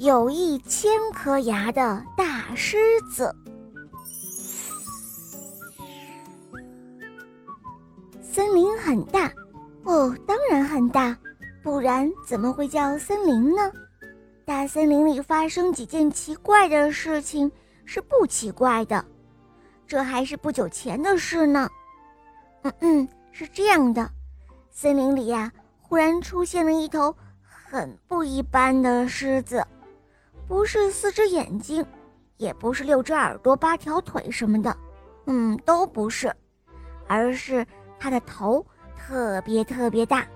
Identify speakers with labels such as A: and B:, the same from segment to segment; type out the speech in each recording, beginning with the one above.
A: 有一千颗牙的大狮子。森林很大，哦，当然很大，不然怎么会叫森林呢？大森林里发生几件奇怪的事情是不奇怪的，这还是不久前的事呢。嗯嗯，是这样的，森林里呀，忽然出现了一头很不一般的狮子。不是四只眼睛，也不是六只耳朵、八条腿什么的，嗯，都不是，而是它的头特别特别大，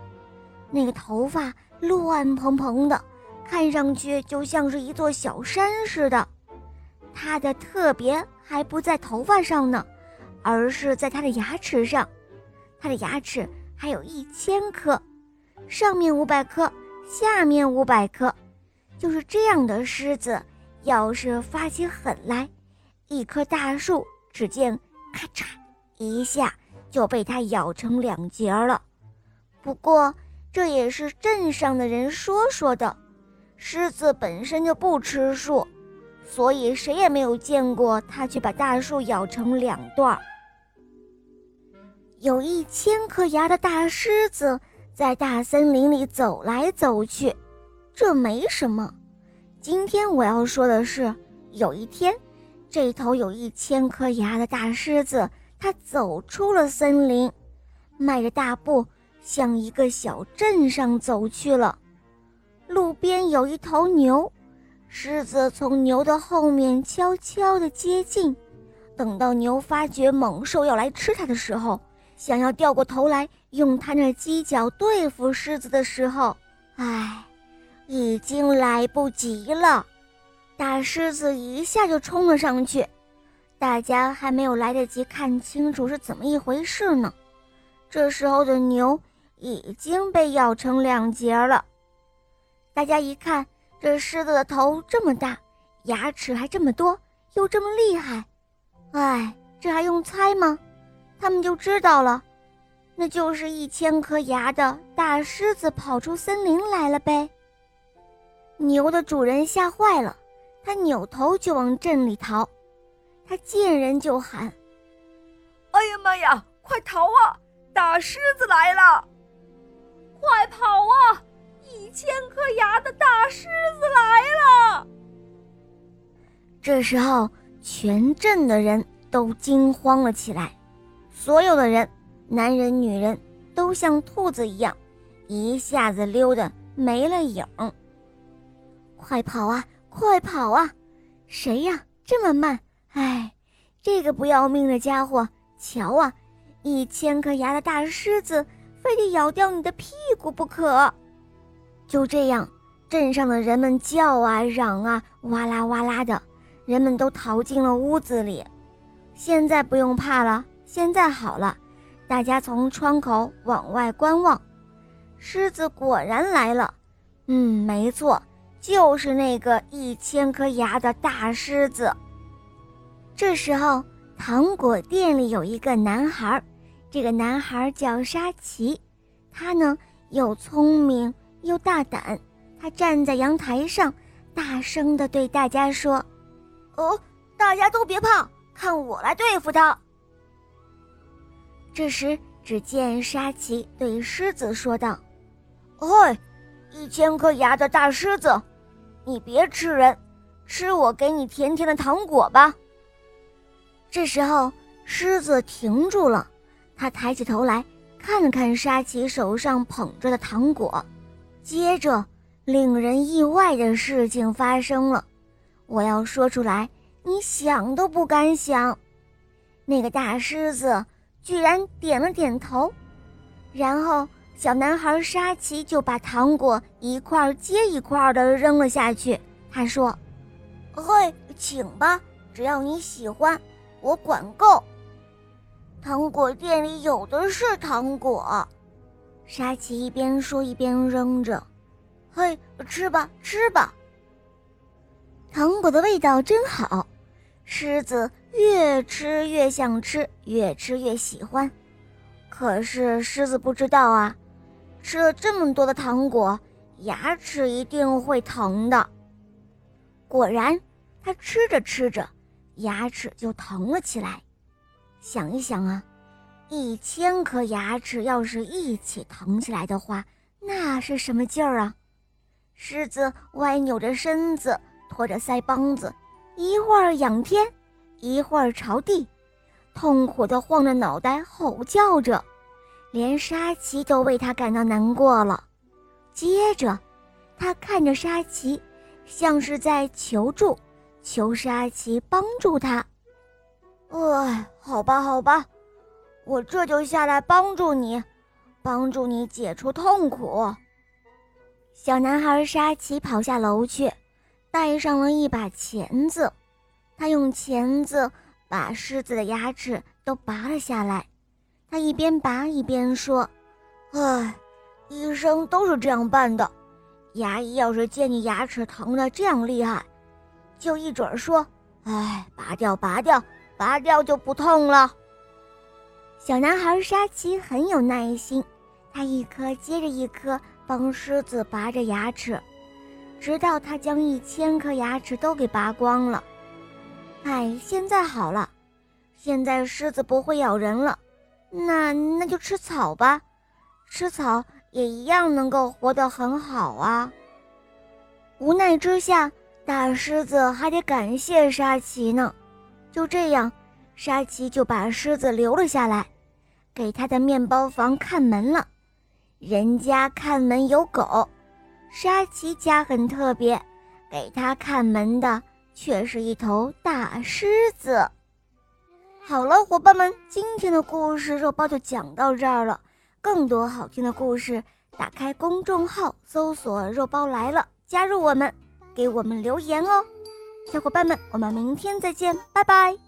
A: 那个头发乱蓬蓬的，看上去就像是一座小山似的。它的特别还不在头发上呢，而是在它的牙齿上，它的牙齿还有一千颗，上面五百颗，下面五百颗。就是这样的狮子，要是发起狠来，一棵大树只见咔嚓一下就被它咬成两截了。不过这也是镇上的人说说的，狮子本身就不吃树，所以谁也没有见过它去把大树咬成两段。有一千颗牙的大狮子在大森林里走来走去。这没什么。今天我要说的是，有一天，这头有一千颗牙的大狮子，它走出了森林，迈着大步向一个小镇上走去了。路边有一头牛，狮子从牛的后面悄悄地接近。等到牛发觉猛兽要来吃它的时候，想要掉过头来用它那犄角对付狮子的时候，唉。已经来不及了，大狮子一下就冲了上去，大家还没有来得及看清楚是怎么一回事呢。这时候的牛已经被咬成两截了。大家一看，这狮子的头这么大，牙齿还这么多，又这么厉害，哎，这还用猜吗？他们就知道了，那就是一千颗牙的大狮子跑出森林来了呗。牛的主人吓坏了，他扭头就往镇里逃。他见人就喊：“
B: 哎呀妈呀，快逃啊！大狮子来了！
C: 快跑啊！一千颗牙的大狮子来了！”
A: 这时候，全镇的人都惊慌了起来。所有的人，男人、女人，都像兔子一样，一下子溜得没了影儿。快跑啊！快跑啊！谁呀？这么慢！哎，这个不要命的家伙！瞧啊，一千颗牙的大狮子，非得咬掉你的屁股不可！就这样，镇上的人们叫啊嚷啊，哇啦哇啦的，人们都逃进了屋子里。现在不用怕了，现在好了，大家从窗口往外观望，狮子果然来了。嗯，没错。就是那个一千颗牙的大狮子。这时候，糖果店里有一个男孩，这个男孩叫沙奇，他呢又聪明又大胆。他站在阳台上，大声地对大家说：“
D: 哦，大家都别怕，看我来对付他。”
A: 这时，只见沙奇对狮子说道：“
D: 嗨，一千颗牙的大狮子！”你别吃人，吃我给你甜甜的糖果吧。
A: 这时候，狮子停住了，他抬起头来看了看沙琪手上捧着的糖果，接着，令人意外的事情发生了。我要说出来，你想都不敢想。那个大狮子居然点了点头，然后。小男孩沙琪就把糖果一块接一块的扔了下去。他说：“
D: 嘿，请吧，只要你喜欢，我管够。糖果店里有的是糖果。”
A: 沙琪一边说一边扔着。
D: “嘿，吃吧，吃吧。”
A: 糖果的味道真好，狮子越吃越想吃，越吃越喜欢。可是狮子不知道啊。吃了这么多的糖果，牙齿一定会疼的。果然，他吃着吃着，牙齿就疼了起来。想一想啊，一千颗牙齿要是一起疼起来的话，那是什么劲儿啊？狮子歪扭着身子，拖着腮帮子，一会儿仰天，一会儿朝地，痛苦地晃着脑袋，吼叫着，连沙琪都为他感到难过了。接着，他看着沙琪，像是在求助，求沙琪帮助他。
D: 哎，好吧，好吧，我这就下来帮助你，帮助你解除痛苦。
A: 小男孩沙琪跑下楼去，带上了一把钳子，他用钳子把狮子的牙齿都拔了下来。他一边拔一边说：“
D: 哎，医生都是这样办的。牙医要是见你牙齿疼的这样厉害，就一准说：‘哎，拔掉，拔掉。’”拔掉就不痛了。
A: 小男孩沙琪很有耐心，他一颗接着一颗帮狮子拔着牙齿，直到他将一千颗牙齿都给拔光了。哎，现在好了，现在狮子不会咬人了，那那就吃草吧，吃草也一样能够活得很好啊。无奈之下，大狮子还得感谢沙琪呢。就这样，沙琪就把狮子留了下来，给他的面包房看门了。人家看门有狗，沙琪家很特别，给他看门的却是一头大狮子。好了，伙伴们，今天的故事肉包就讲到这儿了。更多好听的故事，打开公众号搜索“肉包来了”，加入我们，给我们留言哦。小伙伴们，我们明天再见，拜拜。